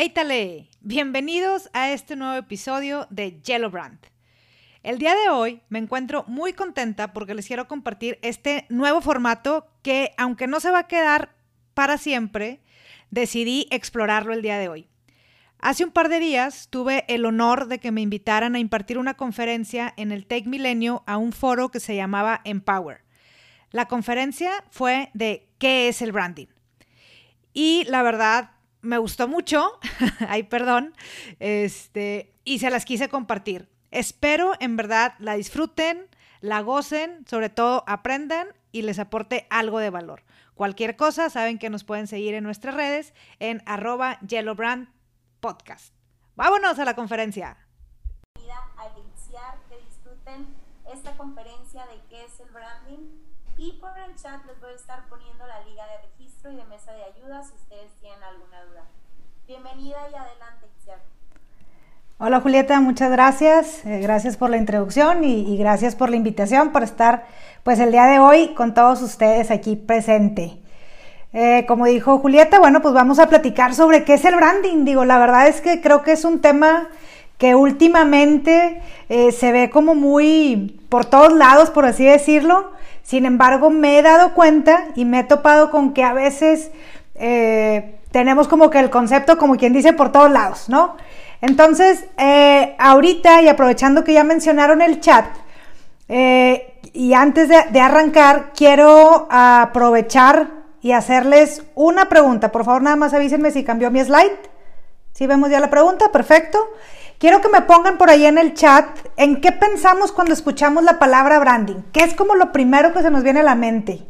¡Eitale! Bienvenidos a este nuevo episodio de Yellow Brand. El día de hoy me encuentro muy contenta porque les quiero compartir este nuevo formato que, aunque no se va a quedar para siempre, decidí explorarlo el día de hoy. Hace un par de días tuve el honor de que me invitaran a impartir una conferencia en el Tech Milenio a un foro que se llamaba Empower. La conferencia fue de ¿qué es el branding? Y la verdad, me gustó mucho, ay perdón, este, y se las quise compartir. Espero en verdad la disfruten, la gocen, sobre todo aprendan y les aporte algo de valor. Cualquier cosa, saben que nos pueden seguir en nuestras redes en arroba yellowbrand podcast. Vámonos a la conferencia. Iniciar, que disfruten esta conferencia de qué es el branding y por el chat les voy a estar poniendo la liga de y de mesa de ayuda si ustedes tienen alguna duda. Bienvenida y adelante. Hola Julieta, muchas gracias. Eh, gracias por la introducción y, y, gracias por la invitación, por estar pues el día de hoy con todos ustedes aquí presente. Eh, como dijo Julieta, bueno, pues vamos a platicar sobre qué es el branding. Digo, la verdad es que creo que es un tema que últimamente eh, se ve como muy por todos lados, por así decirlo. Sin embargo, me he dado cuenta y me he topado con que a veces eh, tenemos como que el concepto, como quien dice, por todos lados, ¿no? Entonces, ahorita y aprovechando que ya mencionaron el chat, y antes de, de arrancar, quiero aprovechar y hacerles una pregunta. Por favor, nada más avísenme si cambió mi slide. Si vemos ya la pregunta, perfecto. Quiero que me pongan por ahí en el chat en qué pensamos cuando escuchamos la palabra branding. ¿Qué es como lo primero que se nos viene a la mente?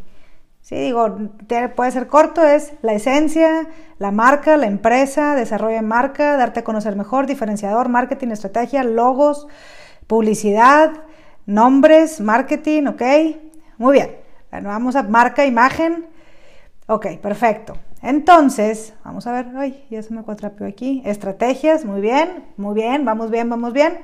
Sí, digo, puede ser corto, es la esencia, la marca, la empresa, desarrollo de marca, darte a conocer mejor, diferenciador, marketing, estrategia, logos, publicidad, nombres, marketing, ¿ok? Muy bien. Bueno, vamos a marca, imagen, Ok, perfecto. Entonces, vamos a ver, ay, ya se me cuatrapeó aquí. Estrategias, muy bien, muy bien, vamos bien, vamos bien.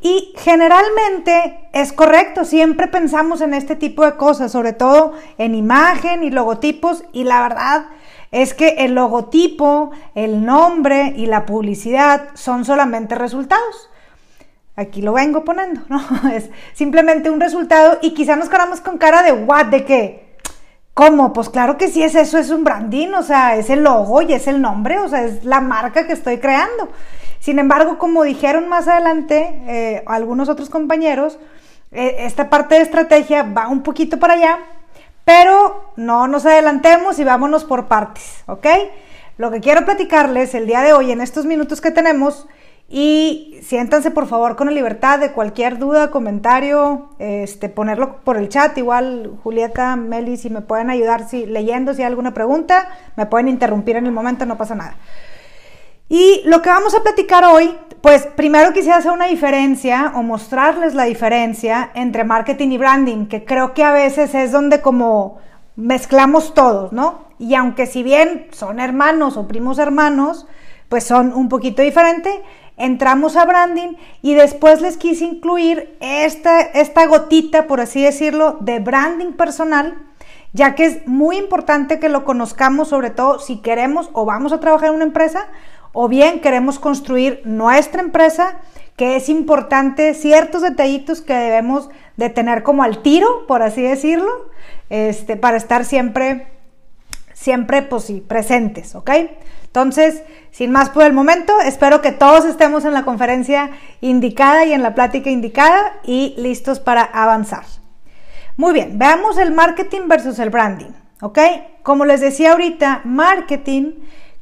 Y generalmente es correcto, siempre pensamos en este tipo de cosas, sobre todo en imagen y logotipos, y la verdad es que el logotipo, el nombre y la publicidad son solamente resultados. Aquí lo vengo poniendo, ¿no? Es simplemente un resultado y quizá nos quedamos con cara de what, de qué ¿Cómo? Pues claro que sí es eso, es un branding, o sea, es el logo y es el nombre, o sea, es la marca que estoy creando. Sin embargo, como dijeron más adelante eh, algunos otros compañeros, eh, esta parte de estrategia va un poquito para allá, pero no nos adelantemos y vámonos por partes, ¿ok? Lo que quiero platicarles el día de hoy, en estos minutos que tenemos, y siéntanse por favor con la libertad de cualquier duda, comentario, este, ponerlo por el chat. Igual Julieta, Meli, si me pueden ayudar si, leyendo, si hay alguna pregunta, me pueden interrumpir en el momento, no pasa nada. Y lo que vamos a platicar hoy, pues primero quisiera hacer una diferencia o mostrarles la diferencia entre marketing y branding, que creo que a veces es donde como mezclamos todos, ¿no? Y aunque si bien son hermanos o primos hermanos, pues son un poquito diferentes entramos a branding y después les quise incluir esta, esta gotita, por así decirlo, de branding personal, ya que es muy importante que lo conozcamos, sobre todo si queremos o vamos a trabajar en una empresa o bien queremos construir nuestra empresa, que es importante ciertos detallitos que debemos de tener como al tiro, por así decirlo, este, para estar siempre, siempre, pues presentes, ¿ok? Entonces, sin más por el momento, espero que todos estemos en la conferencia indicada y en la plática indicada y listos para avanzar. Muy bien, veamos el marketing versus el branding, ¿ok? Como les decía ahorita, marketing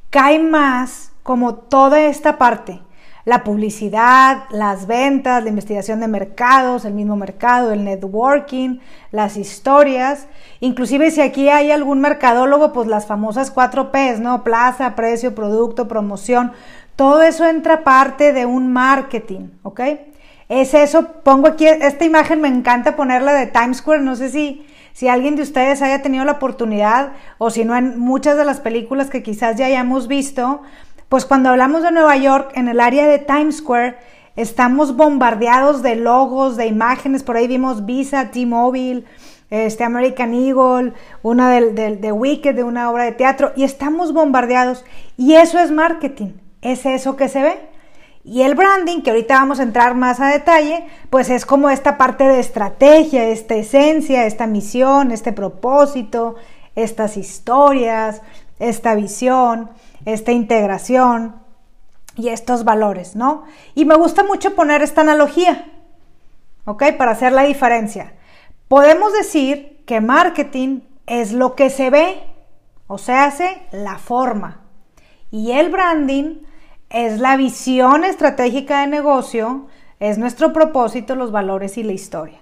cae más como toda esta parte la publicidad, las ventas, la investigación de mercados, el mismo mercado, el networking, las historias. Inclusive si aquí hay algún mercadólogo, pues las famosas cuatro P's, ¿no? Plaza, precio, producto, promoción. Todo eso entra parte de un marketing, ¿ok? Es eso, pongo aquí, esta imagen me encanta ponerla de Times Square, no sé si, si alguien de ustedes haya tenido la oportunidad o si no en muchas de las películas que quizás ya hayamos visto, pues cuando hablamos de Nueva York, en el área de Times Square, estamos bombardeados de logos, de imágenes. Por ahí vimos Visa, T-Mobile, este American Eagle, una de Wicked, de una obra de teatro, y estamos bombardeados. Y eso es marketing. es eso que se ve. Y el branding, que ahorita vamos a entrar más a detalle, pues es como esta parte de estrategia, esta esencia, esta misión, este propósito, estas historias, esta visión, esta integración y estos valores, ¿no? Y me gusta mucho poner esta analogía, ¿ok? Para hacer la diferencia. Podemos decir que marketing es lo que se ve, o sea, hace la forma. Y el branding es la visión estratégica de negocio, es nuestro propósito, los valores y la historia.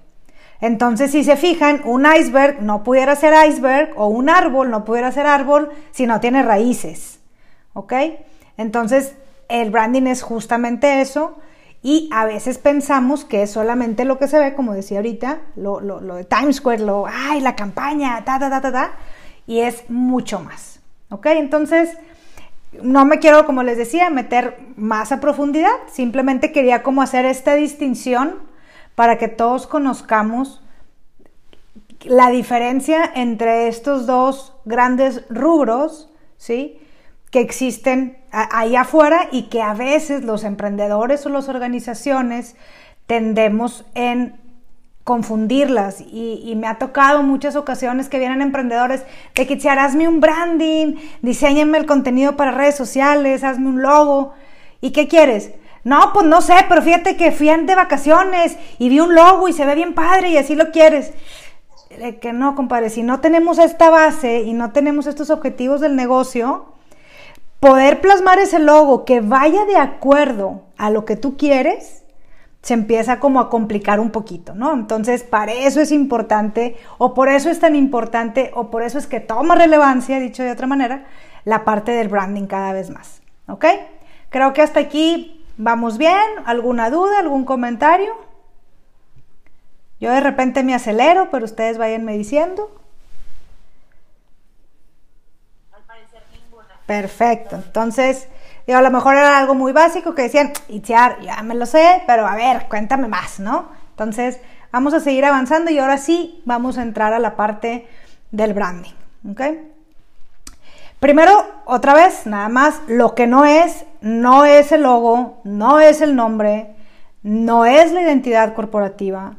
Entonces, si se fijan, un iceberg no pudiera ser iceberg o un árbol no pudiera ser árbol si no tiene raíces. ¿Ok? Entonces, el branding es justamente eso y a veces pensamos que es solamente lo que se ve, como decía ahorita, lo, de Times Square, lo, ay, la campaña, ta, ta, ta, ta, ta, y es mucho más. ¿Ok? Entonces, no me quiero, como les decía, meter más a profundidad, simplemente quería como hacer esta distinción para que todos conozcamos la diferencia entre estos dos grandes rubros, ¿sí? Que existen ahí afuera y que a veces los emprendedores o las organizaciones tendemos en confundirlas y, me ha tocado muchas ocasiones que vienen emprendedores de que hazme un branding, diseñenme el contenido para redes sociales, hazme un logo. ¿Y qué quieres? No, pues no sé, pero fíjate que fui de vacaciones y vi un logo y se ve bien padre y así lo quieres. que no, compadre, si no tenemos esta base y no tenemos estos objetivos del negocio, poder plasmar ese logo que vaya de acuerdo a lo que tú quieres, se empieza como a complicar un poquito, ¿no? Entonces, para eso es importante, o por eso es tan importante, o por eso es que toma relevancia, dicho de otra manera, la parte del branding cada vez más, ¿ok? Creo que hasta aquí vamos bien. ¿Alguna duda, algún comentario? Yo de repente me acelero, pero ustedes vayanme diciendo. Perfecto. Entonces, Digo, a lo mejor era algo muy básico que decían, Itziar, ya me lo sé, pero a ver, cuéntame más, ¿no? Entonces, vamos a seguir avanzando y ahora sí vamos a entrar a la parte del branding, ¿ok? Primero, otra vez, nada más, lo que no es, no es el logo, no es el nombre, no es la identidad corporativa,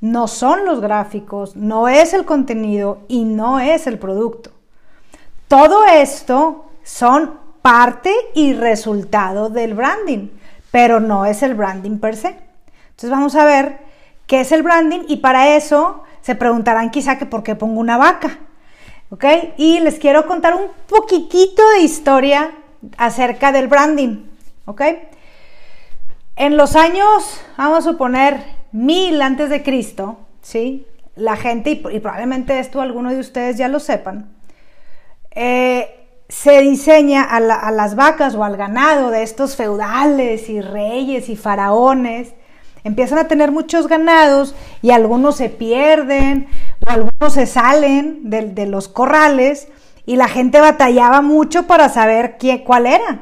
no son los gráficos, no es el contenido y no es el producto. Todo esto son parte y resultado del branding, pero no es el branding per se. Entonces vamos a ver qué es el branding y para eso se preguntarán quizá que por qué pongo una vaca. ¿Ok? Y les quiero contar un poquitito de historia acerca del branding. ¿Ok? En los años, vamos a suponer, mil antes de Cristo, ¿sí? La gente, y, probablemente esto algunos de ustedes ya lo sepan, eh, se diseña a, las vacas o al ganado de estos feudales y reyes y faraones. Empiezan a tener muchos ganados y algunos se pierden o algunos se salen de, los corrales y la gente batallaba mucho para saber quién, cuál era.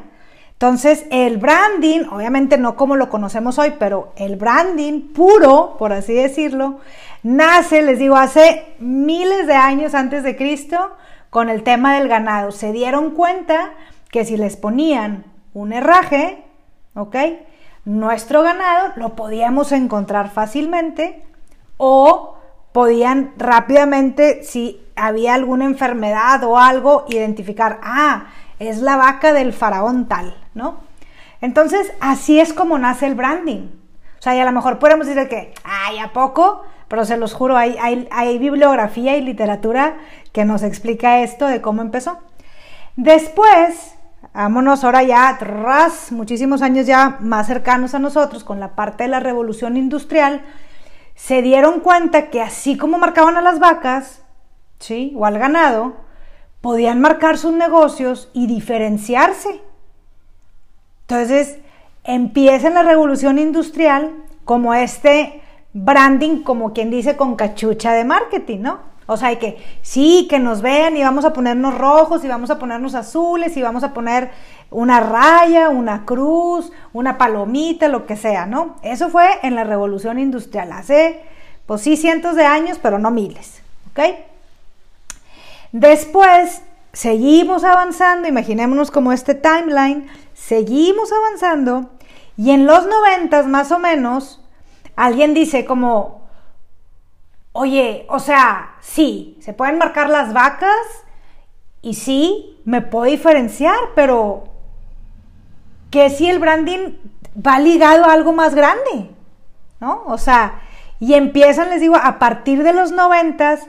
Entonces el branding, obviamente no como lo conocemos hoy, pero el branding puro, por así decirlo, nace, les digo, hace miles de años antes de Cristo con el tema del ganado. Se dieron cuenta que si les ponían un herraje, ¿ok? Nuestro ganado lo podíamos encontrar fácilmente o podían rápidamente, si había alguna enfermedad o algo, identificar, ah, es la vaca del faraón tal, ¿no? Entonces, así es como nace el branding. O sea, y a lo mejor podemos decir que, ay, ¿a poco? Pero se los juro, hay, hay, bibliografía y literatura que nos explica esto de cómo empezó. Después, vámonos ahora ya atrás, muchísimos años ya más cercanos a nosotros, con la parte de la revolución industrial, se dieron cuenta que así como marcaban a las vacas, ¿sí? O al ganado, podían marcar sus negocios y diferenciarse. Entonces, empieza la revolución industrial como este branding, como quien dice, con cachucha de marketing, ¿no? O sea, hay que, sí, que nos vean y vamos a ponernos rojos y vamos a ponernos azules y vamos a poner una raya, una cruz, una palomita, lo que sea, ¿no? Eso fue en la revolución industrial, hace, pues sí, cientos de años, pero no miles, ¿ok? Después, seguimos avanzando, imaginémonos como este timeline, seguimos avanzando y en los noventas más o menos alguien dice como, oye, o sea, sí, se pueden marcar las vacas y sí, me puedo diferenciar, pero ¿qué si el branding va ligado a algo más grande? ¿No? O sea, y empiezan, les digo, a partir de los noventas,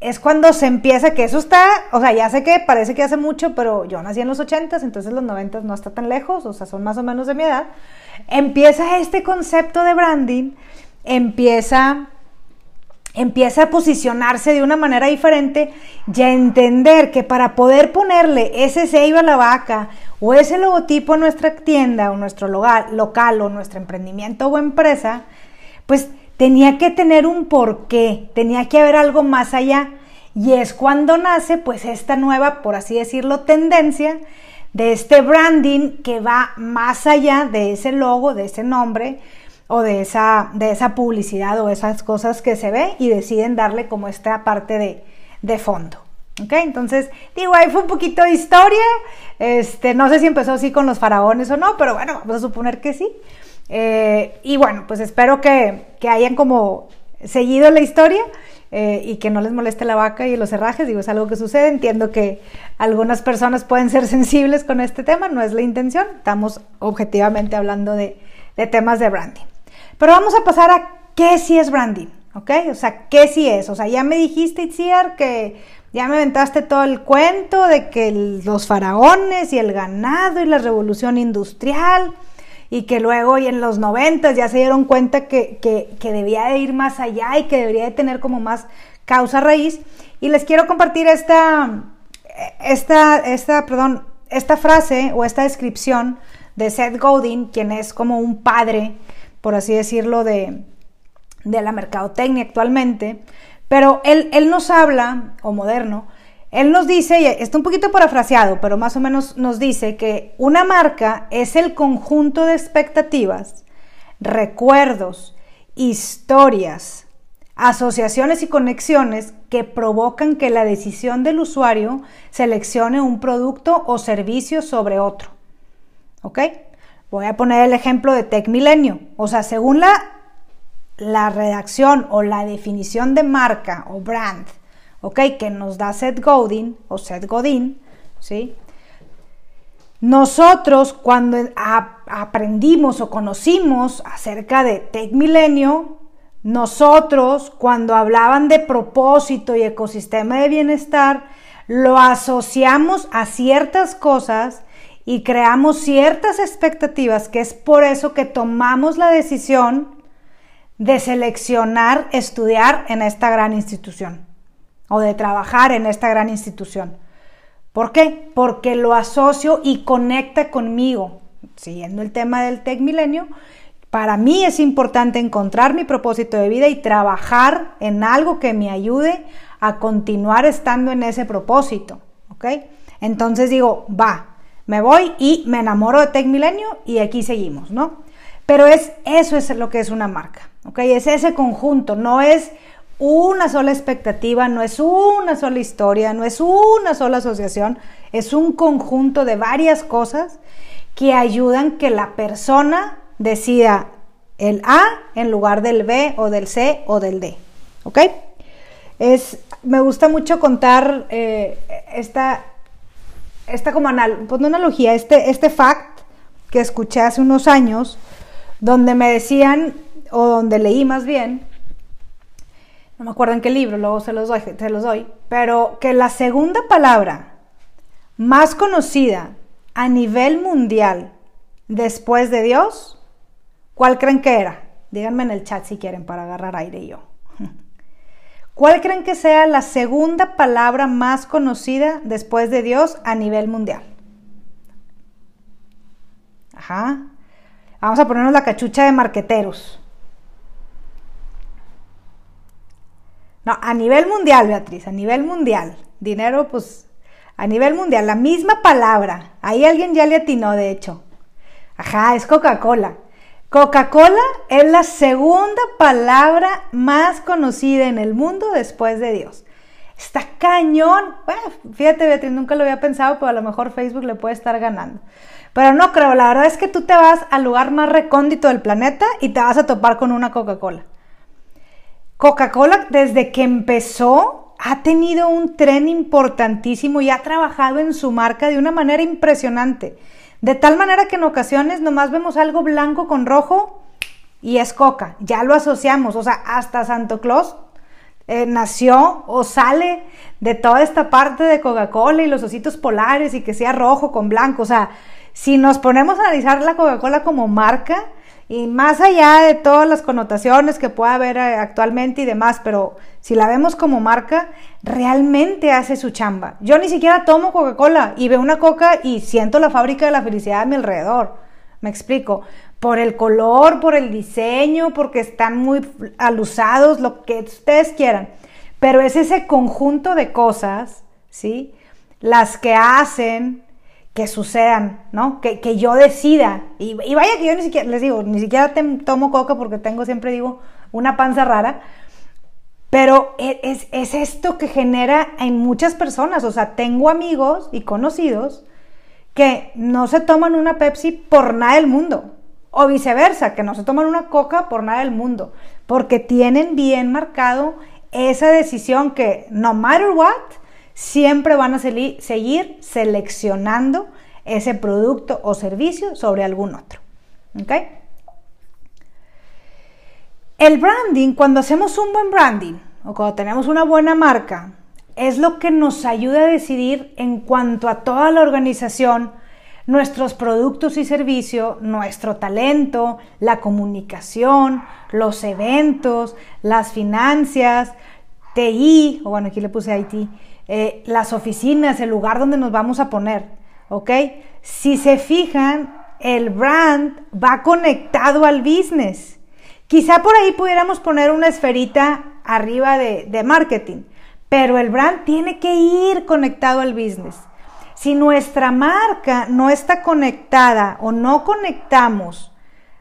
es cuando se empieza, que eso está, o sea, ya sé que parece que hace mucho, pero yo nací en los ochentas, entonces los noventas no está tan lejos, o sea, son más o menos de mi edad. Empieza este concepto de branding, empieza empieza a posicionarse de una manera diferente y a entender que para poder ponerle ese sello a la vaca o ese logotipo a nuestra tienda o nuestro local, local o nuestro emprendimiento o empresa, pues tenía que tener un porqué, tenía que haber algo más allá. Y es cuando nace pues esta nueva, por así decirlo, tendencia de este branding que va más allá de ese logo, de ese nombre, o de esa, de esa publicidad o esas cosas que se ve y deciden darle como esta parte de, fondo. ¿Ok? Entonces, digo, ahí fue un poquito de historia. Este, no sé si empezó así con los faraones o no, pero bueno, vamos a suponer que sí. Eh, y bueno, pues espero que, hayan como seguido la historia eh, y que no les moleste la vaca y los herrajes. Digo, es algo que sucede. Entiendo que algunas personas pueden ser sensibles con este tema, no es la intención. Estamos objetivamente hablando de, de temas de branding. Pero vamos a pasar a qué sí es branding, ¿ok? O sea, qué sí es. O sea, ya me dijiste, Itziar, que ya me aventaste todo el cuento de que los faraones y el ganado y la revolución industrial y que luego y en los noventas ya se dieron cuenta que, que, debía de ir más allá y que debería de tener como más causa raíz. Y les quiero compartir esta, esta, esta, perdón, esta frase o esta descripción de Seth Godin, quien es como un padre por así decirlo, de, la mercadotecnia actualmente, pero él, él nos habla, o moderno, él nos dice, y está un poquito parafraseado, pero más o menos nos dice que una marca es el conjunto de expectativas, recuerdos, historias, asociaciones y conexiones que provocan que la decisión del usuario seleccione un producto o servicio sobre otro. ¿Ok? Voy a poner el ejemplo de Tech Milenio. O sea, según la, la redacción o la definición de marca o brand, ¿ok? Que nos da Seth Godin o Seth Godin, ¿sí? Nosotros cuando aprendimos o conocimos acerca de Tech Milenio, nosotros cuando hablaban de propósito y ecosistema de bienestar, lo asociamos a ciertas cosas y creamos ciertas expectativas, que es por eso que tomamos la decisión de seleccionar estudiar en esta gran institución o de trabajar en esta gran institución. ¿Por qué? Porque lo asocio y conecta conmigo. Siguiendo el tema del Tech Milenio, para mí es importante encontrar mi propósito de vida y trabajar en algo que me ayude a continuar estando en ese propósito. ¿Ok? Entonces digo, va, me voy y me enamoro de Tech Milenio y aquí seguimos, ¿no? Pero es, eso es lo que es una marca, ¿ok? Es ese conjunto, no es una sola expectativa, no es una sola historia, no es una sola asociación, es un conjunto de varias cosas que ayudan que la persona decida el A en lugar del B o del C o del D, ¿ok? Es, me gusta mucho contar eh, esta, esta como pues analogía, este, este fact que escuché hace unos años, donde me decían, o donde leí más bien, no me acuerdo en qué libro, luego se los doy, se los doy, pero que la segunda palabra más conocida a nivel mundial después de Dios, ¿cuál creen que era? Díganme en el chat si quieren para agarrar aire yo. ¿Cuál creen que sea la segunda palabra más conocida después de Dios a nivel mundial? Ajá. Vamos a ponernos la cachucha de marqueteros. No, a nivel mundial, Beatriz, a nivel mundial. Dinero, pues, a nivel mundial, la misma palabra. Ahí alguien ya le atinó, de hecho. Ajá, es Coca-Cola. Coca-Cola es la segunda palabra más conocida en el mundo después de Dios. Está cañón. Bueno, fíjate, Beatriz, nunca lo había pensado, pero a lo mejor Facebook le puede estar ganando. Pero no creo, la verdad es que tú te vas al lugar más recóndito del planeta y te vas a topar con una Coca-Cola. Coca-Cola desde que empezó ha tenido un tren importantísimo y ha trabajado en su marca de una manera impresionante. De tal manera que en ocasiones nomás vemos algo blanco con rojo y es coca. Ya lo asociamos. O sea, hasta Santo Claus eh, nació o sale de toda esta parte de Coca-Cola y los ositos polares y que sea rojo con blanco. O sea, si nos ponemos a analizar la Coca-Cola como marca, y más allá de todas las connotaciones que pueda haber eh, actualmente y demás, pero si la vemos como marca, realmente hace su chamba. Yo ni siquiera tomo Coca-Cola y veo una coca y siento la fábrica de la felicidad a mi alrededor. Me explico. Por el color, por el diseño, porque están muy alusados, lo que ustedes quieran. Pero es ese conjunto de cosas, ¿sí? Las que hacen que sucedan, ¿no? Que, yo decida. Y, vaya que yo ni siquiera, les digo, ni siquiera tomo coca porque tengo, siempre digo, una panza rara. Pero e, es, es, esto que genera en muchas personas. O sea, tengo amigos y conocidos que no se toman una Pepsi por nada del mundo. O viceversa, que no se toman una coca por nada del mundo. Porque tienen bien marcado esa decisión que no matter what, siempre van a seguir seleccionando ese producto o servicio sobre algún otro. El branding, cuando hacemos un buen branding o cuando tenemos una buena marca, es lo que nos ayuda a decidir en cuanto a toda la organización, nuestros productos y servicios, nuestro talento, la comunicación, los eventos, las finanzas, TI, o bueno, aquí le puse IT, eh, las oficinas, el lugar donde nos vamos a poner, ¿ok? Si se fijan, el brand va conectado al business. Quizá por ahí pudiéramos poner una esferita arriba de, de marketing, pero el brand tiene que ir conectado al business. Si nuestra marca no está conectada o no conectamos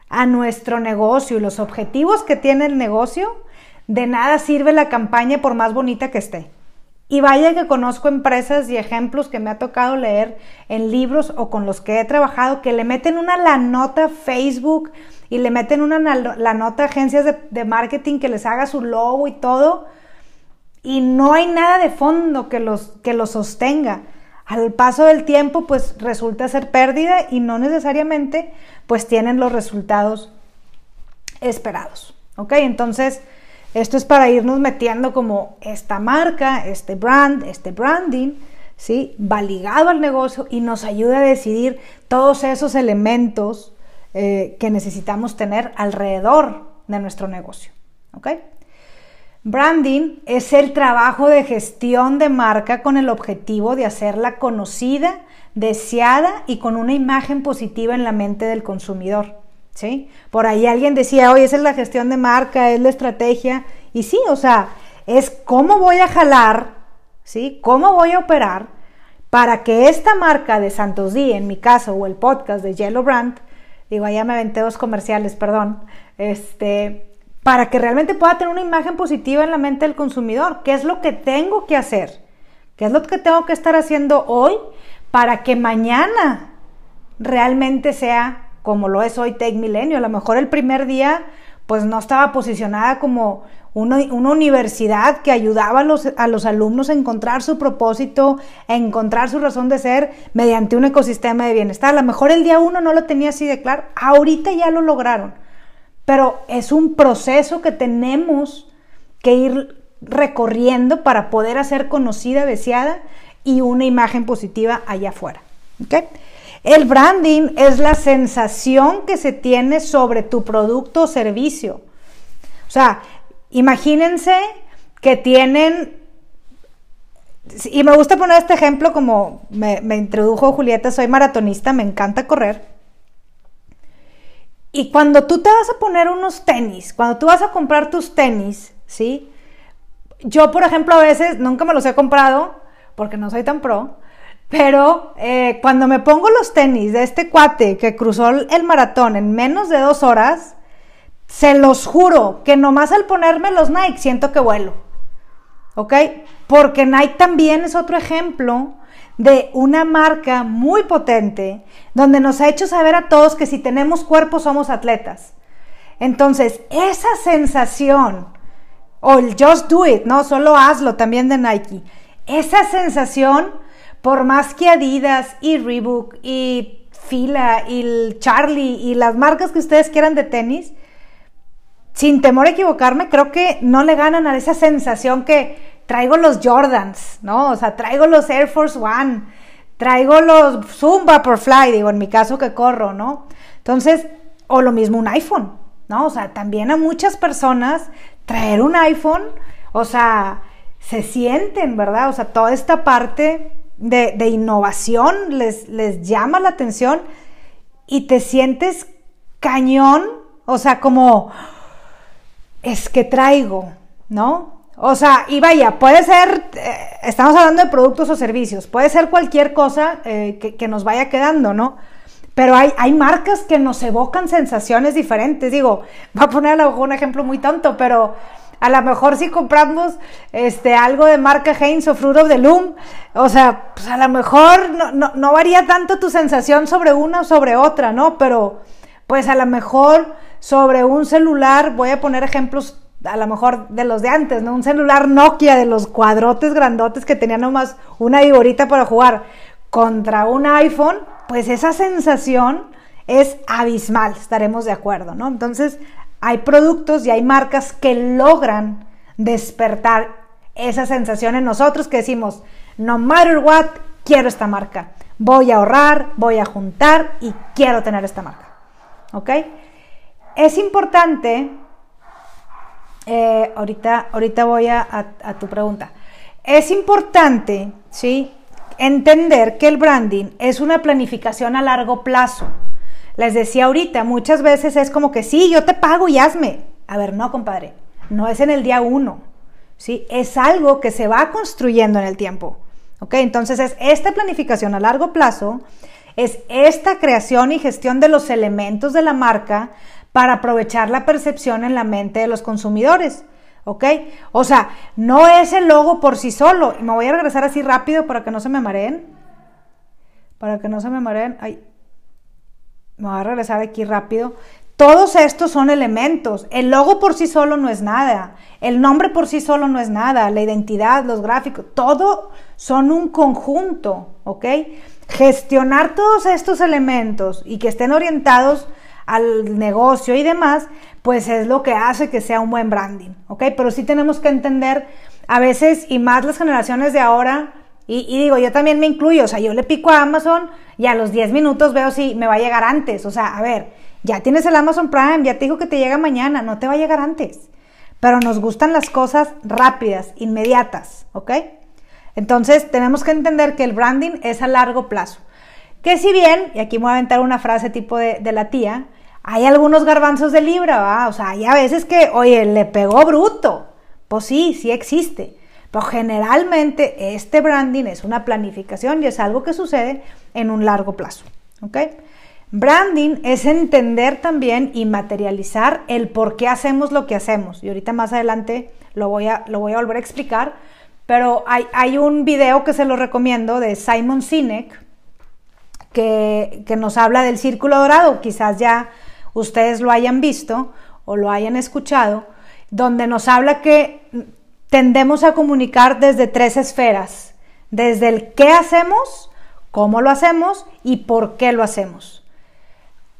a nuestro negocio y los objetivos que tiene el negocio, de nada sirve la campaña por más bonita que esté. Y vaya que conozco empresas y ejemplos que me ha tocado leer en libros o con los que he trabajado que le meten una la nota Facebook y le meten una la nota agencias de, marketing que les haga su logo y todo y no hay nada de fondo que los, que los sostenga. Al paso del tiempo pues resulta ser pérdida y no necesariamente pues tienen los resultados esperados. ¿Ok? Entonces esto es para irnos metiendo como esta marca, este brand, este branding, ¿sí? Va ligado al negocio y nos ayuda a decidir todos esos elementos eh, que necesitamos tener alrededor de nuestro negocio, ¿ok? Branding es el trabajo de gestión de marca con el objetivo de hacerla conocida, deseada y con una imagen positiva en la mente del consumidor. Por ahí alguien decía, oye, esa es la gestión de marca, es la estrategia. Y sí, o sea, es cómo voy a jalar, ¿sí? Cómo voy a operar para que esta marca de Santos D, en mi caso, o el podcast de Yellow Brand, digo, allá me aventé dos comerciales, perdón, este, para que realmente pueda tener una imagen positiva en la mente del consumidor. ¿Qué es lo que tengo que hacer? ¿Qué es lo que tengo que estar haciendo hoy para que mañana realmente sea como lo es hoy Tech Milenio. A lo mejor el primer día pues no estaba posicionada como una, universidad que ayudaba a los, alumnos a encontrar su propósito, a encontrar su razón de ser mediante un ecosistema de bienestar. A lo mejor el día uno no lo tenía así de claro, ahorita ya lo lograron, pero es un proceso que tenemos que ir recorriendo para poder hacer conocida, deseada y una imagen positiva allá afuera. ¿okay? El branding es la sensación que se tiene sobre tu producto o servicio. O sea, imagínense que tienen, y me gusta poner este ejemplo como me, introdujo Julieta, soy maratonista, me encanta correr. Y cuando tú te vas a poner unos tenis, cuando tú vas a comprar tus tenis, ¿sí? Yo, por ejemplo, a veces nunca me los he comprado porque no soy tan pro, pero eh, cuando me pongo los tenis de este cuate que cruzó el maratón en menos de dos horas, se los juro que nomás al ponerme los Nike siento que vuelo. ¿Ok? Porque Nike también es otro ejemplo de una marca muy potente, donde nos ha hecho saber a todos que si tenemos cuerpo somos atletas. Entonces, esa sensación, o el just do it, no, solo hazlo también de Nike, esa sensación, por más que Adidas y Reebok y Fila y Charlie y las marcas que ustedes quieran de tenis, sin temor a equivocarme, creo que no le ganan a esa sensación que traigo los Jordans, ¿no? O sea, traigo los Air Force One, traigo los Zoom Vaporfly, digo, en mi caso que corro, ¿no? Entonces, o lo mismo un iPhone, ¿no? O sea, también a muchas personas traer un iPhone, o sea, se sienten, ¿verdad? O sea, toda esta parte de, de innovación les, les llama la atención y te sientes cañón, o sea, como es que traigo, ¿no? O sea, y vaya, puede ser, eh, estamos hablando de productos o servicios, puede ser cualquier cosa eh, que, nos vaya quedando, ¿no? Pero hay, hay, marcas que nos evocan sensaciones diferentes. Digo, voy a poner a un ejemplo muy tonto, pero a lo mejor si compramos este, algo de marca Heinz o Fruit of the Loom, o sea, pues a lo mejor no, no, varía tanto tu sensación sobre una o sobre otra, ¿no? Pero pues a lo mejor sobre un celular, voy a poner ejemplos a lo mejor de los de antes, ¿no? Un celular Nokia de los cuadrotes grandotes que tenían nomás una viborita para jugar contra un iPhone, pues esa sensación es abismal, estaremos de acuerdo, ¿no? Entonces, hay productos y hay marcas que logran despertar esa sensación en nosotros que decimos, no matter what, quiero esta marca. Voy a ahorrar, voy a juntar y quiero tener esta marca. ¿Ok? es importante, eh, ahorita, ahorita voy a, tu pregunta, es importante, ¿sí? Entender que el branding es una planificación a largo plazo. Les decía ahorita, muchas veces es como que sí, yo te pago y hazme. A ver, no, compadre, no es en el día uno, ¿sí? Es algo que se va construyendo en el tiempo, ¿ok? Entonces es esta planificación a largo plazo, es esta creación y gestión de los elementos de la marca para aprovechar la percepción en la mente de los consumidores. ¿Ok? O sea, no es el logo por sí solo. Y me voy a regresar así rápido para que no se me mareen. Para que no se me mareen. Ay. Me voy a regresar aquí rápido. Todos estos son elementos. El logo por sí solo no es nada. El nombre por sí solo no es nada. La identidad, los gráficos, todo son un conjunto. ¿Ok? Gestionar todos estos elementos y que estén orientados al negocio y demás, pues es lo que hace que sea un buen branding, ¿ok? Pero sí tenemos que entender a veces, y más las generaciones de ahora, y, digo, yo también me incluyo, o sea, yo le pico a Amazon y a los 10 minutos veo si me va a llegar antes, o sea, a ver, ya tienes el Amazon Prime, ya te digo que te llega mañana, no te va a llegar antes, pero nos gustan las cosas rápidas, inmediatas, ¿ok? Entonces tenemos que entender que el branding es a largo plazo. Que si bien, y aquí me voy a aventar una frase tipo de, de la tía, hay algunos garbanzos de libra, ¿va? O sea, hay a veces que, oye, le pegó bruto. Pues sí, sí existe. Pero generalmente este branding es una planificación y es algo que sucede en un largo plazo. ¿Ok? Branding es entender también y materializar el por qué hacemos lo que hacemos. Y ahorita más adelante lo voy a, lo voy a volver a explicar. Pero hay, hay un video que se lo recomiendo de Simon Sinek que, que nos habla del círculo dorado. Quizás ya ustedes lo hayan visto o lo hayan escuchado, donde nos habla que tendemos a comunicar desde tres esferas, desde el qué hacemos, cómo lo hacemos y por qué lo hacemos.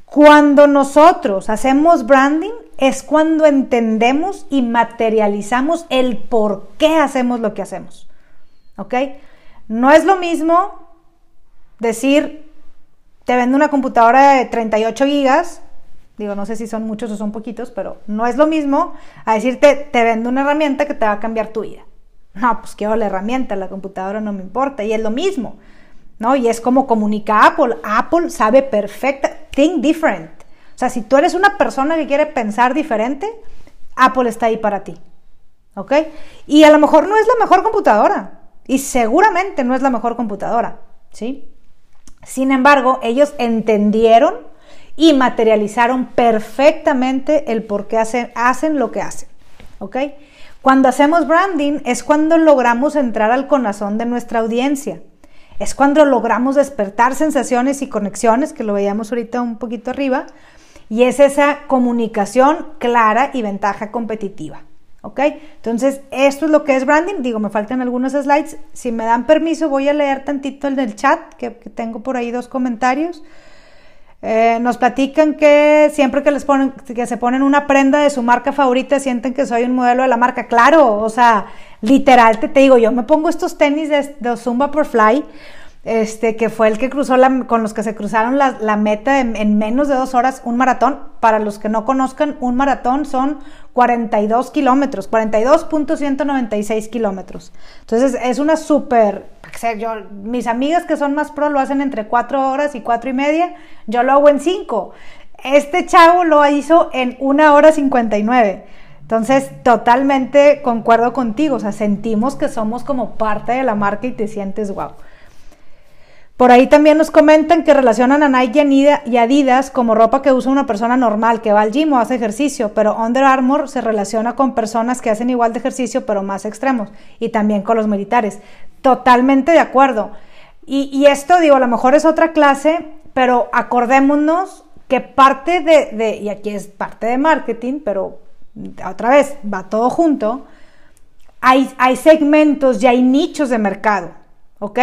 Cuando nosotros hacemos branding es cuando entendemos y materializamos el por qué hacemos lo que hacemos. ¿Ok? No es lo mismo decir, te vendo una computadora de 38 gigas Digo, no sé si son muchos o son poquitos, pero no es lo mismo a decirte, te vendo una herramienta que te va a cambiar tu vida. No, pues quiero la herramienta, la computadora no me importa. Y es lo mismo, ¿no? Y es como comunica Apple. Apple sabe perfecta, think different. O sea, si tú eres una persona que quiere pensar diferente, Apple está ahí para ti. ¿Ok? Y a lo mejor no es la mejor computadora. Y seguramente no es la mejor computadora. ¿Sí? Sin embargo, ellos entendieron y materializaron perfectamente el por qué hacen, lo que hacen. ¿Ok? Cuando hacemos branding es cuando logramos entrar al corazón de nuestra audiencia. es cuando logramos despertar sensaciones y conexiones, que lo veíamos ahorita un poquito arriba, y es esa comunicación clara y ventaja competitiva. ¿Ok? Entonces, esto es lo que es branding. Digo, me faltan algunos slides. Si me dan permiso, voy a leer tantito el del chat, que, tengo por ahí dos comentarios. Eh, nos platican que siempre que les ponen, que se ponen una prenda de su marca favorita, sienten que soy un modelo de la marca. Claro, o sea, literal, te, digo, yo me pongo estos tenis de, de Zumba por Fly este, que fue el que cruzó con los que se cruzaron la, meta en, menos de dos horas, un maratón. Para los que no conozcan, un maratón son 42 kilómetros, 42.196 kilómetros. Entonces es una súper, mis amigas que son más pro lo hacen entre cuatro horas y cuatro y media, yo lo hago en cinco. Este chavo lo hizo en una hora 59. Entonces, totalmente concuerdo contigo, o sea, sentimos que somos como parte de la marca y te sientes wow. Por ahí también nos comentan que relacionan a Nike y Adidas como ropa que usa una persona normal que va al gym o hace ejercicio, pero Under Armour se relaciona con personas que hacen igual de ejercicio pero más extremos y también con los militares. Totalmente de acuerdo. Y, esto, digo, a lo mejor es otra clase, pero acordémonos que parte de, y aquí es parte de marketing, pero otra vez va todo junto, hay, hay segmentos y hay nichos de mercado, ¿ok?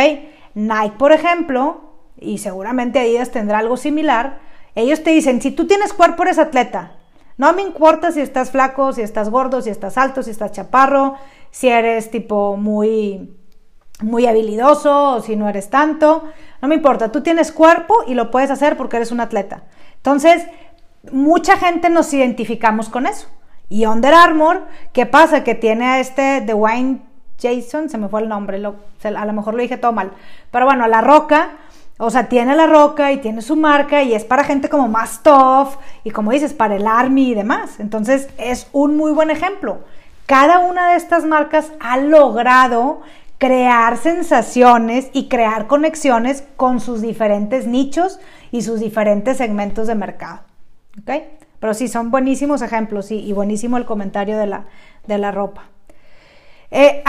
Nike, por ejemplo, y seguramente Adidas tendrá algo similar, ellos te dicen, si tú tienes cuerpo eres atleta. No me importa si estás flaco, si estás gordo, si estás alto, si estás chaparro, si eres tipo muy muy habilidoso o si no eres tanto, no me importa, tú tienes cuerpo y lo puedes hacer porque eres un atleta. Entonces, mucha gente nos identificamos con eso. Y Under Armour, ¿qué pasa? Que tiene a este The Wine Jason, se me fue el nombre, a lo mejor lo dije todo mal. Pero bueno, la roca, o sea, tiene la roca y tiene su marca y es para gente como más tough y como dices, para el army y demás. Entonces es un muy buen ejemplo. Cada una de estas marcas ha logrado crear sensaciones y crear conexiones con sus diferentes nichos y sus diferentes segmentos de mercado. ¿Ok? Pero sí, son buenísimos ejemplos y, y buenísimo el comentario de la, de la ropa. Eh,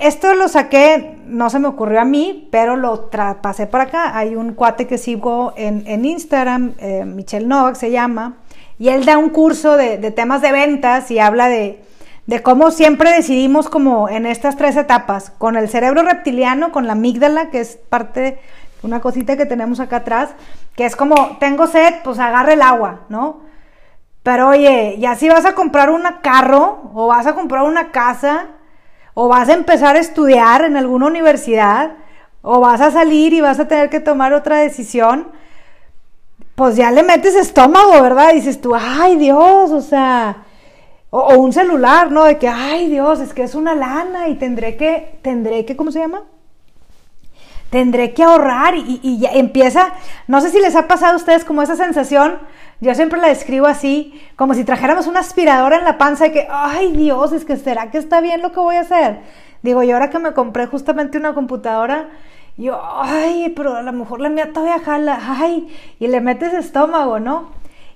esto lo saqué, no se me ocurrió a mí, pero lo pasé por acá. Hay un cuate que sigo en, Instagram, eh, Michelle Novak se llama, y él da un curso de, temas de ventas y habla de, de, cómo siempre decidimos como en estas tres etapas, con el cerebro reptiliano, con la amígdala, que es parte, una cosita que tenemos acá atrás, que es como, tengo sed, pues agarra el agua, ¿no? Pero oye, ya si vas a comprar un carro o vas a comprar una casa, o vas a empezar a estudiar en alguna universidad, o vas a salir y vas a tener que tomar otra decisión, pues ya le metes estómago, ¿verdad? dices tú, ay Dios, o sea, o, un celular, ¿no? De que, ay Dios, es que es una lana y tendré que, tendré que, ¿cómo se llama? Tendré que ahorrar y, y ya empieza, no sé si les ha pasado a ustedes como esa sensación yo siempre la describo así, como si trajéramos una aspiradora en la panza y que, ay Dios, es que será que está bien lo que voy a hacer. Digo, y ahora que me compré justamente una computadora, yo, ay, pero a lo mejor la mía todavía jala, ay, y le metes estómago, ¿no?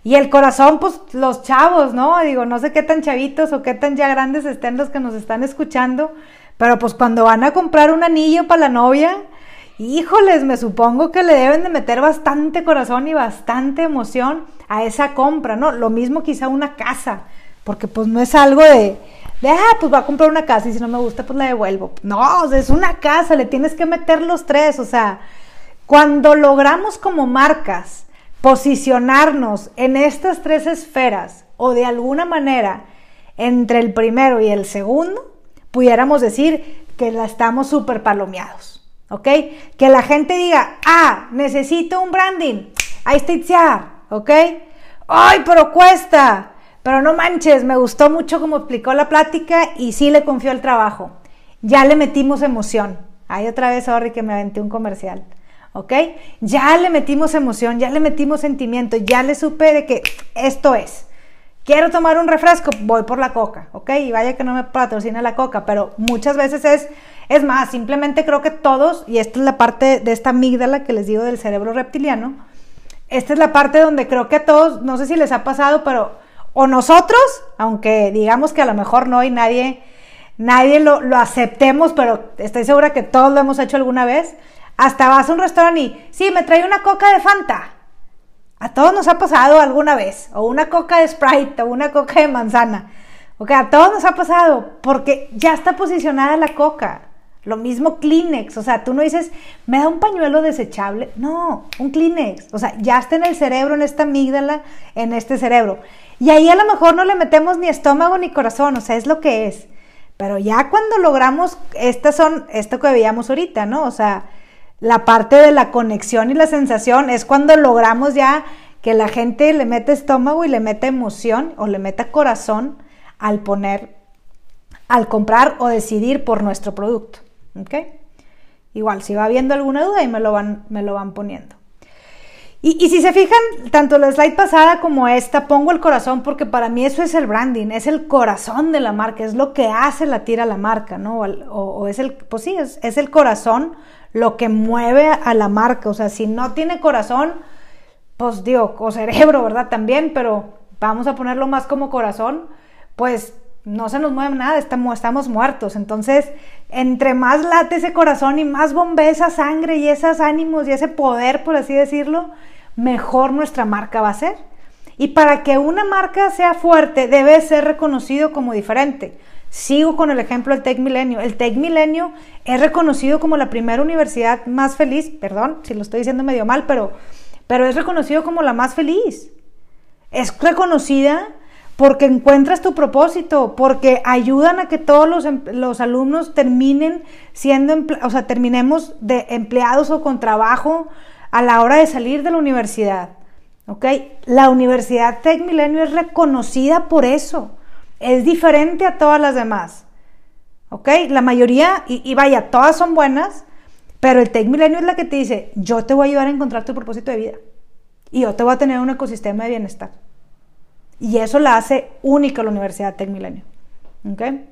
Y el corazón, pues los chavos, ¿no? Digo, no sé qué tan chavitos o qué tan ya grandes estén los que nos están escuchando, pero pues cuando van a comprar un anillo para la novia, híjoles, me supongo que le deben de meter bastante corazón y bastante emoción a esa compra, ¿no? Lo mismo quizá una casa, porque pues no es algo de, ah, pues va a comprar una casa y si no me gusta, pues la devuelvo. No, es una casa, le tienes que meter los tres, o sea, cuando logramos como marcas posicionarnos en estas tres esferas o de alguna manera entre el primero y el segundo, pudiéramos decir que la estamos súper palomeados. ¿ok? Que la gente diga, ah, necesito un branding, ahí está Itziar, ¿ok? ¡Ay, pero cuesta! Pero no manches, me gustó mucho como explicó la plática y sí le confió el trabajo. Ya le metimos emoción. Ahí otra vez, sorry, que me aventé un comercial. ¿Ok? Ya le metimos emoción, ya le metimos sentimiento, ya le supe de que esto es. Quiero tomar un refresco, voy por la coca, ¿ok? Y vaya que no me patrocina la coca, pero muchas veces es es más, simplemente creo que todos, y esta es la parte de esta amígdala que les digo del cerebro reptiliano, esta es la parte donde creo que a todos, no sé si les ha pasado, pero o nosotros, aunque digamos que a lo mejor no hay nadie, nadie lo, lo aceptemos, pero estoy segura que todos lo hemos hecho alguna vez, Hasta vas a un restaurante y, sí, me trae una coca de Fanta. A todos nos ha pasado alguna vez, o una coca de Sprite, o una coca de manzana. Ok, a todos nos ha pasado, porque ya está posicionada la coca. Lo mismo Kleenex, o sea, tú no dices, me da un pañuelo desechable. No, un Kleenex. O sea, ya está en el cerebro, en esta amígdala, en este cerebro. Y ahí a lo mejor no le metemos ni estómago ni corazón, o sea, es lo que es. Pero ya cuando logramos, estas son, esto que veíamos ahorita, ¿no? O sea, la parte de la conexión y la sensación es cuando logramos ya que la gente le mete estómago y le mete emoción o le meta corazón al poner, al comprar o decidir por nuestro producto. ¿Ok? Igual, si va habiendo alguna duda y me lo van, me lo van poniendo. Y, si se fijan, tanto la slide pasada como esta, pongo el corazón porque para mí eso es el branding, es el corazón de la marca, es lo que hace la tira a la marca, ¿no? O, es el, pues sí, es, es, el corazón lo que mueve a la marca. O sea, si no tiene corazón, pues digo, o cerebro, ¿verdad? También, pero vamos a ponerlo más como corazón, pues no se nos mueve nada, estamos, estamos muertos. Entonces, entre más late ese corazón y más bombea esa sangre y esos ánimos y ese poder, por así decirlo, mejor nuestra marca va a ser. Y para que una marca sea fuerte, debe ser reconocido como diferente. Sigo con el ejemplo del Tech Milenio. El Tech Milenio es reconocido como la primera universidad más feliz, perdón si lo estoy diciendo medio mal, pero, pero es reconocido como la más feliz. Es reconocida porque encuentras tu propósito, porque ayudan a que todos los, los alumnos terminen siendo, o sea, terminemos de empleados o con trabajo a la hora de salir de la universidad. ¿Ok? La Universidad Tech Milenio es reconocida por eso. Es diferente a todas las demás. ¿Ok? La mayoría, y, y vaya, todas son buenas, pero el Tech Milenio es la que te dice, yo te voy a ayudar a encontrar tu propósito de vida. Y yo te voy a tener un ecosistema de bienestar. Y eso la hace única la Universidad Tech Milenio. ¿Okay?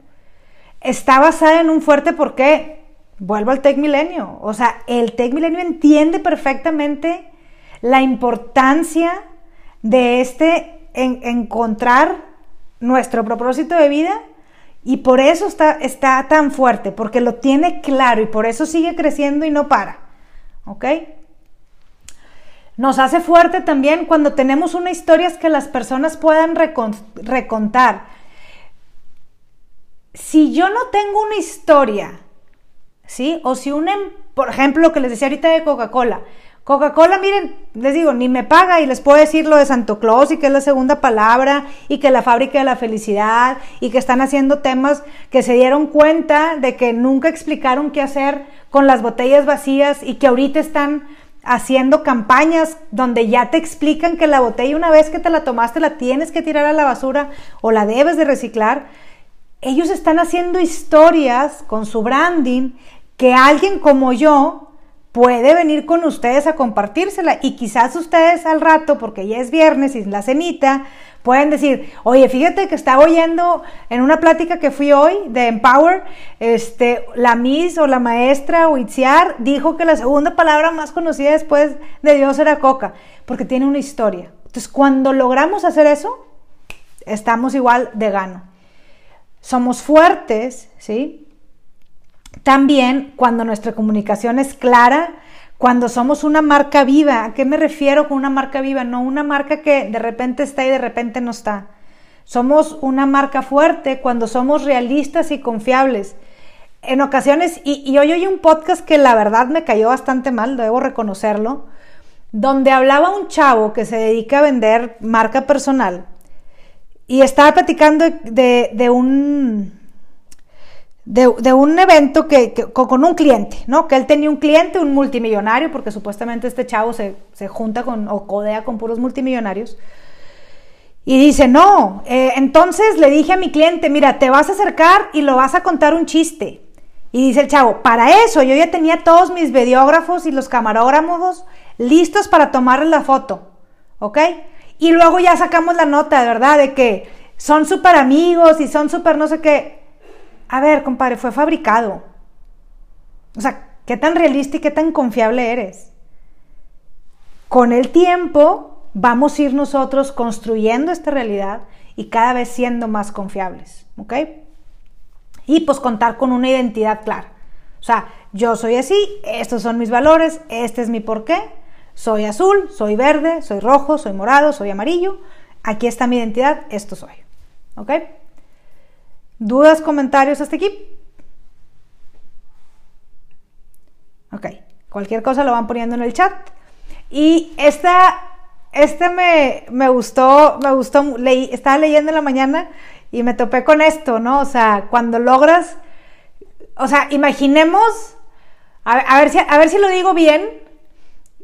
Está basada en un fuerte porqué. Vuelvo al Tech Milenio. O sea, el Tech Milenio entiende perfectamente la importancia de este en, encontrar nuestro propósito de vida y por eso está, está tan fuerte, porque lo tiene claro y por eso sigue creciendo y no para. ¿Ok? Nos hace fuerte también cuando tenemos una historia que las personas puedan recontar. Si yo no tengo una historia, ¿sí? O si un, em, por ejemplo, lo que les decía ahorita de Coca-Cola. Coca-Cola, miren, les digo, ni me paga y les puedo decir lo de Santo Claus y que es la segunda palabra y que la fábrica de la felicidad y que están haciendo temas que se dieron cuenta de que nunca explicaron qué hacer con las botellas vacías y que ahorita están haciendo campañas donde ya te explican que la botella una vez que te la tomaste la tienes que tirar a la basura o la debes de reciclar. Ellos están haciendo historias con su branding que alguien como yo puede venir con ustedes a compartírsela y quizás ustedes al rato, porque ya es viernes y la cenita, Pueden decir, oye, fíjate que estaba oyendo en una plática que fui hoy de Empower, este, la Miss o la maestra o Itziar dijo que la segunda palabra más conocida después de Dios era coca, porque tiene una historia. Entonces, cuando logramos hacer eso, estamos igual de gano. Somos fuertes, ¿sí? También cuando nuestra comunicación es clara, cuando somos una marca viva, ¿a qué me refiero con una marca viva? No una marca que de repente está y de repente no está. Somos una marca fuerte cuando somos realistas y confiables. En ocasiones, y, hoy oí un podcast que la verdad me cayó bastante mal, debo reconocerlo, donde hablaba un chavo que se dedica a vender marca personal y estaba platicando de un, de, un evento que, con un cliente, ¿no? Que él tenía un cliente, un multimillonario, porque supuestamente este chavo se, junta con o codea con puros multimillonarios. Y dice, no, eh, entonces le dije a mi cliente, mira, te vas a acercar y lo vas a contar un chiste. Y dice el chavo, para eso yo ya tenía todos mis videógrafos y los camarógrafos listos para tomarle la foto, ¿ok? Y luego ya sacamos la nota, de verdad, de que son súper amigos y son súper no sé qué. A ver, compadre, fue fabricado. O sea, ¿qué tan realista y qué tan confiable eres? Con el tiempo vamos a ir nosotros construyendo esta realidad y cada vez siendo más confiables, ¿ok? Y pues contar con una identidad clara. O sea, yo soy así, estos son mis valores, este es mi porqué, soy azul, soy verde, soy rojo, soy morado, soy amarillo, aquí está mi identidad, esto soy. ¿Ok? ¿Dudas, comentarios hasta aquí? Ok, cualquier cosa lo van poniendo en el chat. Y esta, este me, me gustó, me gustó, estaba leyendo en la mañana y me topé con esto, ¿no? O sea, cuando logras, o sea, imaginemos, a, ver, si, a ver si lo digo bien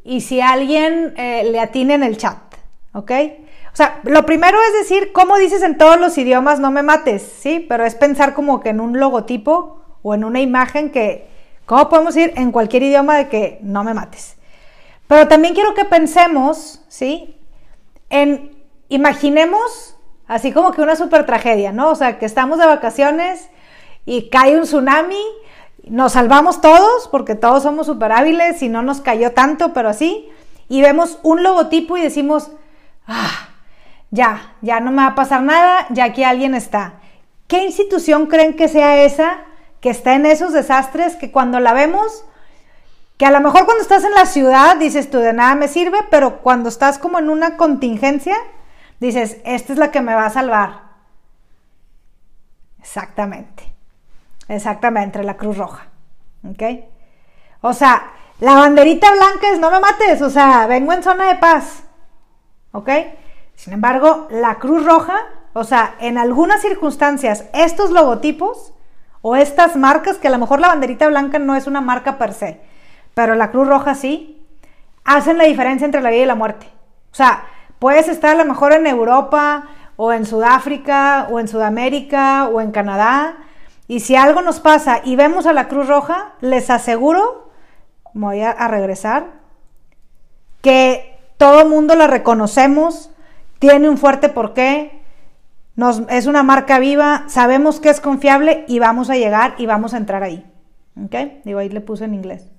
y si alguien eh, le atine en el chat, ¿ok? O sea, lo primero es decir, ¿cómo dices en todos los idiomas no me mates? Sí, pero es pensar como que en un logotipo o en una imagen que, ¿cómo podemos ir en cualquier idioma de que no me mates? Pero también quiero que pensemos, ¿sí? En, imaginemos así como que una super tragedia, ¿no? O sea, que estamos de vacaciones y cae un tsunami, nos salvamos todos porque todos somos super hábiles y no nos cayó tanto, pero así, y vemos un logotipo y decimos, ah, ya, ya no me va a pasar nada, ya aquí alguien está. ¿Qué institución creen que sea esa que está en esos desastres que cuando la vemos, que a lo mejor cuando estás en la ciudad dices tú de nada me sirve, pero cuando estás como en una contingencia, dices, esta es la que me va a salvar. Exactamente, exactamente, la Cruz Roja. ¿Ok? O sea, la banderita blanca es no me mates, o sea, vengo en zona de paz. ¿Ok? Sin embargo, la Cruz Roja, o sea, en algunas circunstancias, estos logotipos o estas marcas, que a lo mejor la banderita blanca no es una marca per se, pero la Cruz Roja sí, hacen la diferencia entre la vida y la muerte. O sea, puedes estar a lo mejor en Europa o en Sudáfrica o en Sudamérica o en Canadá, y si algo nos pasa y vemos a la Cruz Roja, les aseguro, voy a, regresar, que todo mundo la reconocemos, tiene un fuerte porqué, nos, es una marca viva, sabemos que es confiable y vamos a llegar y vamos a entrar ahí. ¿Ok? Digo, ahí le puse en inglés.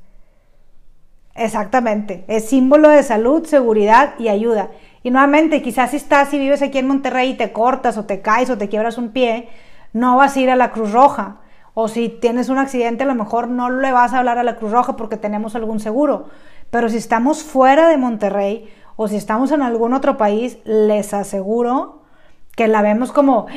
Exactamente, es símbolo de salud, seguridad y ayuda. Y nuevamente, quizás si estás y vives aquí en Monterrey y te cortas o te caes o te quiebras un pie, no vas a ir a la Cruz Roja. O si tienes un accidente, a lo mejor no le vas a hablar a la Cruz Roja porque tenemos algún seguro. Pero si estamos fuera de Monterrey o si estamos en algún otro país, les aseguro que la vemos como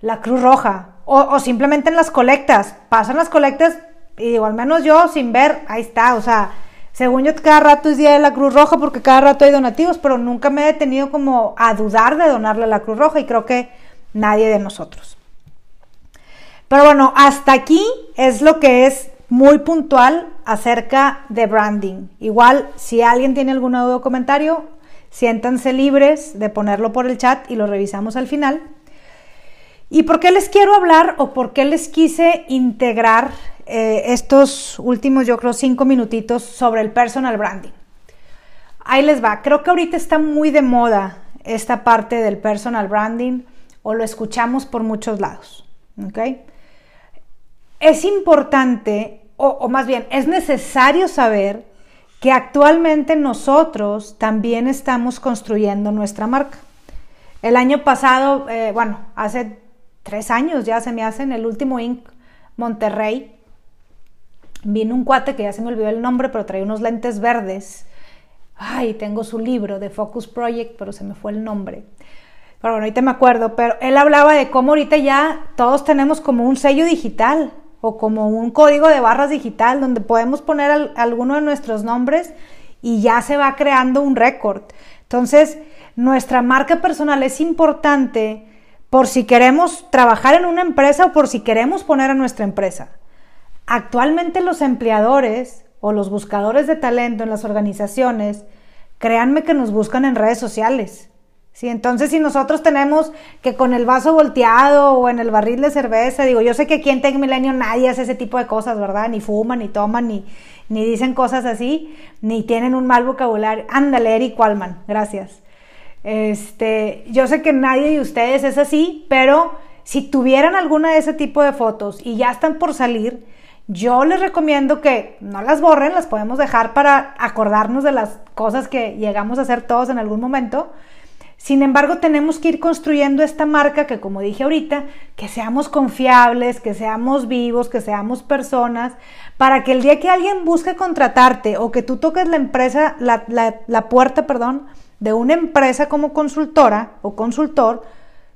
la Cruz Roja o, simplemente en las colectas. Pasan las colectas y digo, al menos yo sin ver, ahí está, o sea, según yo cada rato es Día de la Cruz Roja porque cada rato hay donativos, pero nunca me he detenido como a dudar de donarle a la Cruz Roja y creo que nadie de nosotros. Pero bueno, hasta aquí es lo que es muy puntual acerca de branding. Igual, si alguien tiene algún duda o comentario, Siéntanse libres de ponerlo por el chat y lo revisamos al final. ¿Y por qué les quiero hablar o por qué les quise integrar eh, estos últimos, yo creo, cinco minutitos sobre el personal branding? Ahí les va. Creo que ahorita está muy de moda esta parte del personal branding o lo escuchamos por muchos lados. Es importante, o más bien, es necesario saber que actualmente nosotros también estamos construyendo nuestra marca. El año pasado, eh, bueno, hace tres años ya se me hace en el último Inc. Monterrey, vino un cuate que ya se me olvidó el nombre, pero traía unos lentes verdes. Ay, tengo su libro de Focus Project, pero se me fue el nombre. Pero bueno, ahorita me acuerdo, pero él hablaba de cómo ahorita ya todos tenemos como un sello digital o como un código de barras digital donde podemos poner alguno de nuestros nombres y ya se va creando un récord. Entonces, nuestra marca personal es importante por si queremos trabajar en una empresa o por si queremos poner a nuestra empresa. Actualmente los empleadores o los buscadores de talento en las organizaciones, créanme que nos buscan en redes sociales. Sí, entonces si nosotros tenemos que con el vaso volteado o en el barril de cerveza, digo, yo sé que aquí en Tech Milenio nadie hace ese tipo de cosas, ¿verdad? Ni fuman, ni toman, ni, ni dicen cosas así, ni tienen un mal vocabulario. Ándale, Eric Walman, gracias. Este, yo sé que nadie de ustedes es así, pero si tuvieran alguna de ese tipo de fotos y ya están por salir, yo les recomiendo que no las borren, las podemos dejar para acordarnos de las cosas que llegamos a hacer todos en algún momento Sin embargo, tenemos que ir construyendo esta marca que, como dije ahorita, que seamos confiables, que seamos vivos, que seamos personas, para que el día que alguien busque contratarte o que tú toques la empresa, la, la puerta, perdón, de una empresa como consultora o consultor,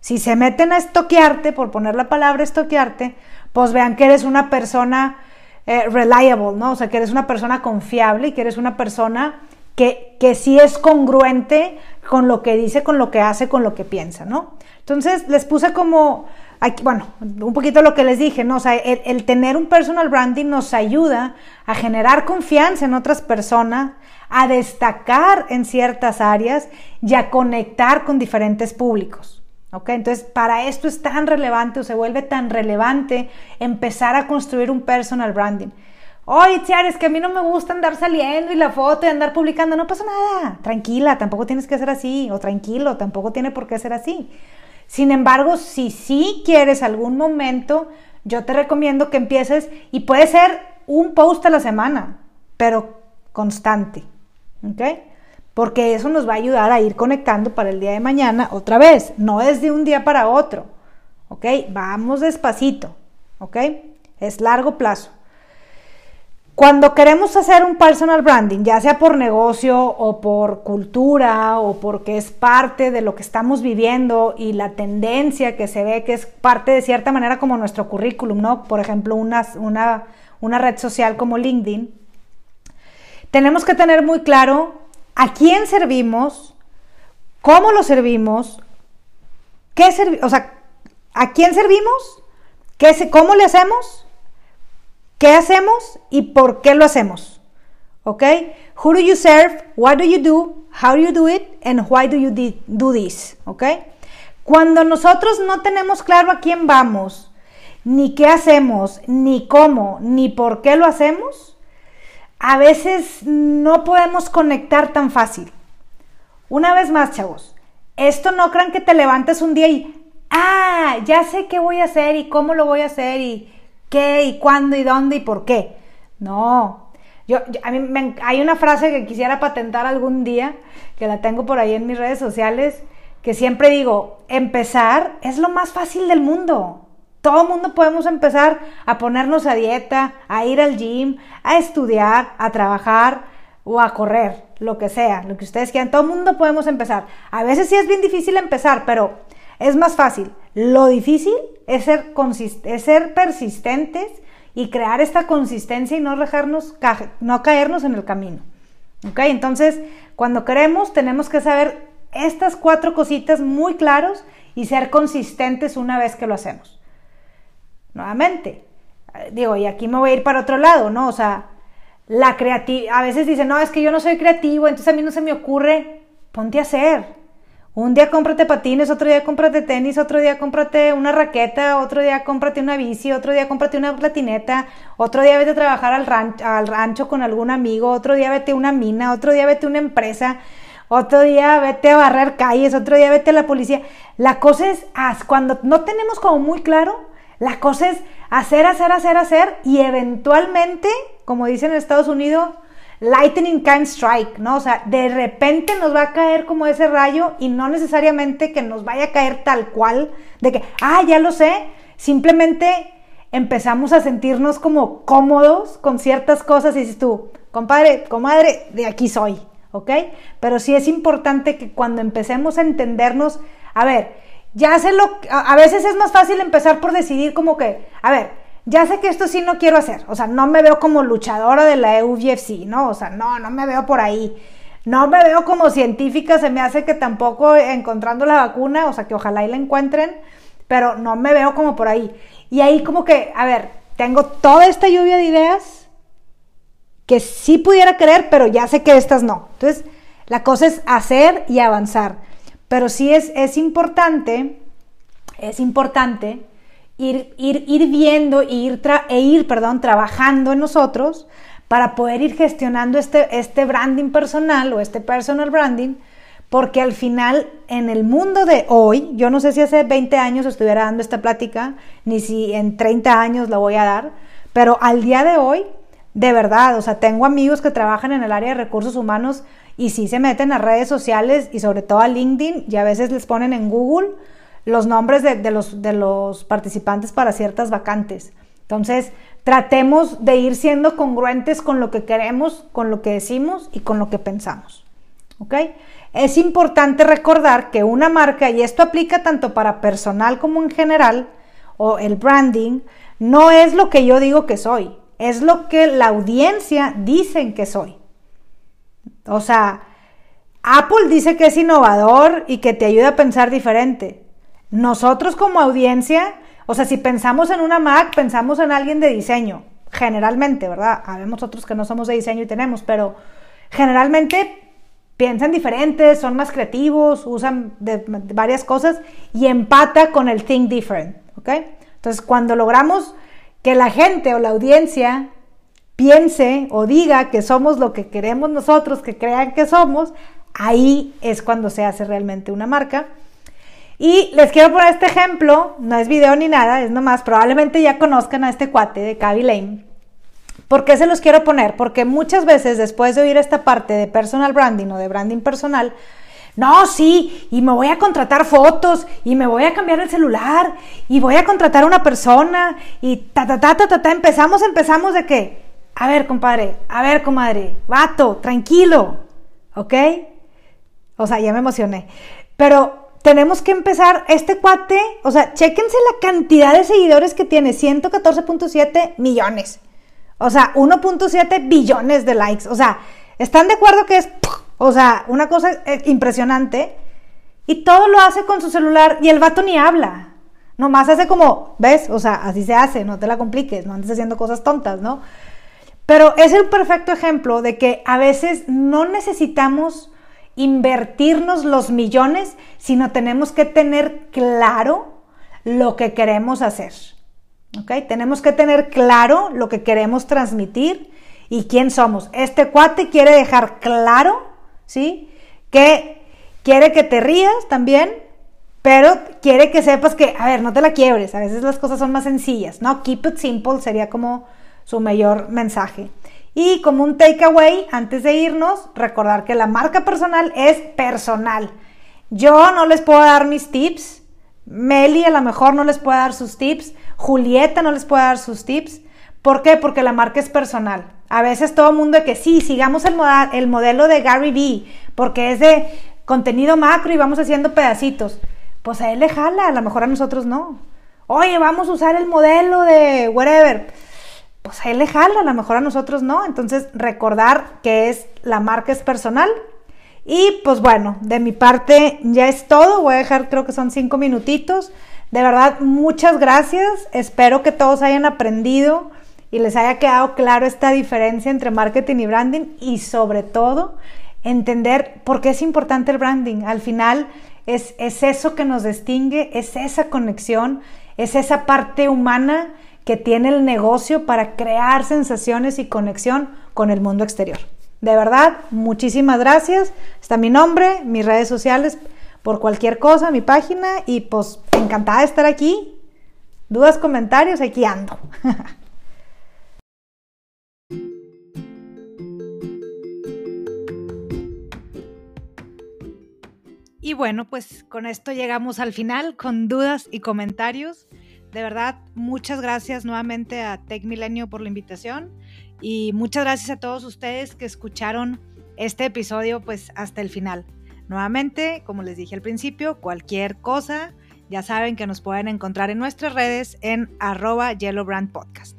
si se meten a estoquearte, por poner la palabra estoquearte, pues vean que eres una persona eh, reliable, ¿no? O sea, que eres una persona confiable y que eres una persona que, que sí es congruente con lo que dice, con lo que hace, con lo que piensa, ¿no? Entonces les puse como, aquí, bueno, un poquito lo que les dije, ¿no? O sea, el, el, tener un personal branding nos ayuda a generar confianza en otras personas, a destacar en ciertas áreas y a conectar con diferentes públicos. ¿Ok? Entonces, para esto es tan relevante o se vuelve tan relevante empezar a construir un personal branding. Oye, Tiara, es que a mí no me gusta andar saliendo y la foto y andar publicando. No pasa nada. Tranquila, tampoco tienes que ser así. O tranquilo, tampoco tiene por qué ser así. Sin embargo, si sí quieres algún momento, yo te recomiendo que empieces y puede ser un post a la semana, pero constante. ¿Ok? porque eso nos va a ayudar a ir conectando para el día de mañana otra vez, no es de un día para otro, ¿ok? Vamos despacito, ¿ok? Es largo plazo. Cuando queremos hacer un personal branding, ya sea por negocio o por cultura o porque es parte de lo que estamos viviendo y la tendencia que se ve que es parte de cierta manera como nuestro currículum, ¿no? Por ejemplo, una, una, una red social como LinkedIn, tenemos que tener muy claro a quién servimos, cómo lo servimos, qué o sea, a quién servimos, ¿Qué, cómo le hacemos, qué hacemos y por qué lo hacemos. ¿Ok? Who do you serve? What do you do? How do you do it? And why do you do this? ¿Ok? Cuando nosotros no tenemos claro a quién vamos, ni qué hacemos, ni cómo, ni por qué lo hacemos, a veces no podemos conectar tan fácil. Una vez más, chavos, esto no crean que te levantes un día y, ah, ya sé qué voy a hacer y cómo lo voy a hacer y qué y cuándo y dónde y por qué. No, yo, a mí hay una frase que quisiera patentar algún día, que la tengo por ahí en mis redes sociales, que siempre digo, empezar es lo más fácil del mundo. Todo el mundo podemos empezar a ponernos a dieta, a ir al gym, a estudiar, a trabajar o a correr, lo que sea, lo que ustedes quieran. Todo el mundo podemos empezar. A veces sí es bien difícil empezar, pero es más fácil. Lo difícil es ser, es ser persistentes y crear esta consistencia y no dejarnos, no caernos en el camino. ¿Ok? Entonces, cuando queremos, tenemos que saber estas cuatro cositas muy claros y ser consistentes una vez que lo hacemos nuevamente. Digo, y aquí me voy a ir para otro lado, ¿no? O sea, la creatividad, a veces dicen, no, es que yo no soy creativo, entonces a mí no se me ocurre, ponte a hacer. Un día cómprate patines, otro día cómprate tenis, otro día cómprate una raqueta, otro día cómprate una bici, otro día cómprate una platineta, otro día vete a trabajar al rancho, al rancho con algún amigo, otro día vete a una mina, otro día vete a una empresa, otro día vete a barrer calles, otro día vete a la policía. La cosa es, cuando no tenemos como muy claro, la cosa es hacer, hacer, hacer, hacer y eventualmente, como dicen en Estados Unidos, lightning can strike, ¿no? O sea, de repente nos va a caer como ese rayo y no necesariamente que nos vaya a caer tal cual, de que, ah, ya lo sé, simplemente empezamos a sentirnos como cómodos con ciertas cosas y dices tú, compadre, comadre, de aquí soy, ¿ok? Pero sí es importante que cuando empecemos a entendernos, a ver, ya sé lo, a, veces es más fácil empezar por decidir como que, a ver, ya sé que esto sí no quiero hacer, o sea, no me veo como luchadora de la UFC, ¿no? O sea, no, no me veo por ahí. No me veo como científica, se me hace que tampoco encontrando la vacuna, o sea, que ojalá y la encuentren, pero no me veo como por ahí. Y ahí como que, a ver, tengo toda esta lluvia de ideas que sí pudiera querer, pero ya sé que estas no. Entonces, la cosa es hacer y avanzar. Pero sí es, es importante, es importante ir, ir, ir viendo ir e ir perdón, trabajando en nosotros para poder ir gestionando este, este branding personal o este personal branding, porque al final en el mundo de hoy, yo no sé si hace 20 años estuviera dando esta plática, ni si en 30 años la voy a dar, pero al día de hoy, de verdad, o sea, tengo amigos que trabajan en el área de recursos humanos y sí se meten a redes sociales y sobre todo a LinkedIn y a veces les ponen en Google los nombres de, los, de los participantes para ciertas vacantes. Entonces, tratemos de ir siendo congruentes con lo que queremos, con lo que decimos y con lo que pensamos. ¿Ok? Es importante recordar que una marca, y esto aplica tanto para personal como en general, o el branding, no es lo que yo digo que soy, es lo que la audiencia dicen que soy. O sea, Apple dice que es innovador y que te ayuda a pensar diferente. Nosotros como audiencia, o sea, si pensamos en una Mac, pensamos en alguien de diseño, generalmente, ¿verdad? Habemos otros que no somos de diseño y tenemos, pero generalmente piensan diferentes, son más creativos, usan varias cosas y empata con el think different, ¿ok? Entonces, cuando logramos que la gente o la audiencia piense o diga que somos lo que queremos nosotros, que crean que somos, ahí es cuando se hace realmente una marca. Y les quiero poner este ejemplo, no es video ni nada, es nomás, probablemente ya conozcan a este cuate de Cavi Lane. ¿Por qué se los quiero poner? Porque muchas veces después de oír esta parte de personal branding o de branding personal, no, sí, y me voy a contratar fotos, y me voy a cambiar el celular, y voy a contratar a una persona, y ta, ta, ta, ta, ta, ta, empezamos, empezamos de que, a ver, compadre, a ver, comadre, vato, tranquilo, ¿ok? O sea, ya me emocioné. Pero tenemos que empezar, este cuate, o sea, chéquense la cantidad de seguidores que tiene, 114.7 millones. O sea, 1.7 billones de likes. O sea, ¿están de acuerdo que es, o sea, una cosa eh, impresionante? Y todo lo hace con su celular y el vato ni habla. Nomás hace como, ¿ves? O sea, así se hace, no te la compliques, no andes haciendo cosas tontas, ¿no? Pero es el perfecto ejemplo de que a veces no necesitamos invertirnos los millones, sino tenemos que tener claro lo que queremos hacer. ¿Ok? Tenemos que tener claro lo que queremos transmitir y quién somos. Este cuate quiere dejar claro, ¿sí? Que quiere que te rías también, pero quiere que sepas que, a ver, no te la quiebres. A veces las cosas son más sencillas, ¿no? Keep it simple sería como su mayor mensaje. Y como un takeaway, antes de irnos, recordar que la marca personal es personal. Yo no les puedo dar mis tips. Meli a lo mejor no les puede dar sus tips. Julieta no les puede dar sus tips. ¿Por qué? Porque la marca es personal. A veces todo el mundo de que sí, sigamos el, el modelo de Gary Vee, porque es de contenido macro y vamos haciendo pedacitos. Pues a él le jala, a lo mejor a nosotros no. Oye, vamos a usar el modelo de whatever pues a él le a lo mejor a nosotros no. Entonces, recordar que es la marca es personal. Y pues bueno, de mi parte ya es todo. Voy a dejar, creo que son cinco minutitos. De verdad, muchas gracias. Espero que todos hayan aprendido y les haya quedado claro esta diferencia entre marketing y branding y sobre todo entender por qué es importante el branding. Al final es, es eso que nos distingue, es esa conexión, es esa parte humana que tiene el negocio para crear sensaciones y conexión con el mundo exterior. De verdad, muchísimas gracias. Está mi nombre, mis redes sociales, por cualquier cosa, mi página y pues encantada de estar aquí. Dudas, comentarios, aquí ando. Y bueno, pues con esto llegamos al final con dudas y comentarios. De verdad, muchas gracias nuevamente a Tech Milenio por la invitación y muchas gracias a todos ustedes que escucharon este episodio pues hasta el final. Nuevamente, como les dije al principio, cualquier cosa, ya saben que nos pueden encontrar en nuestras redes en arroba Podcast.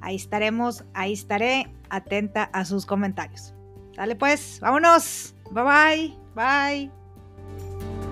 Ahí estaremos, ahí estaré atenta a sus comentarios. Dale pues, vámonos. Bye bye. Bye.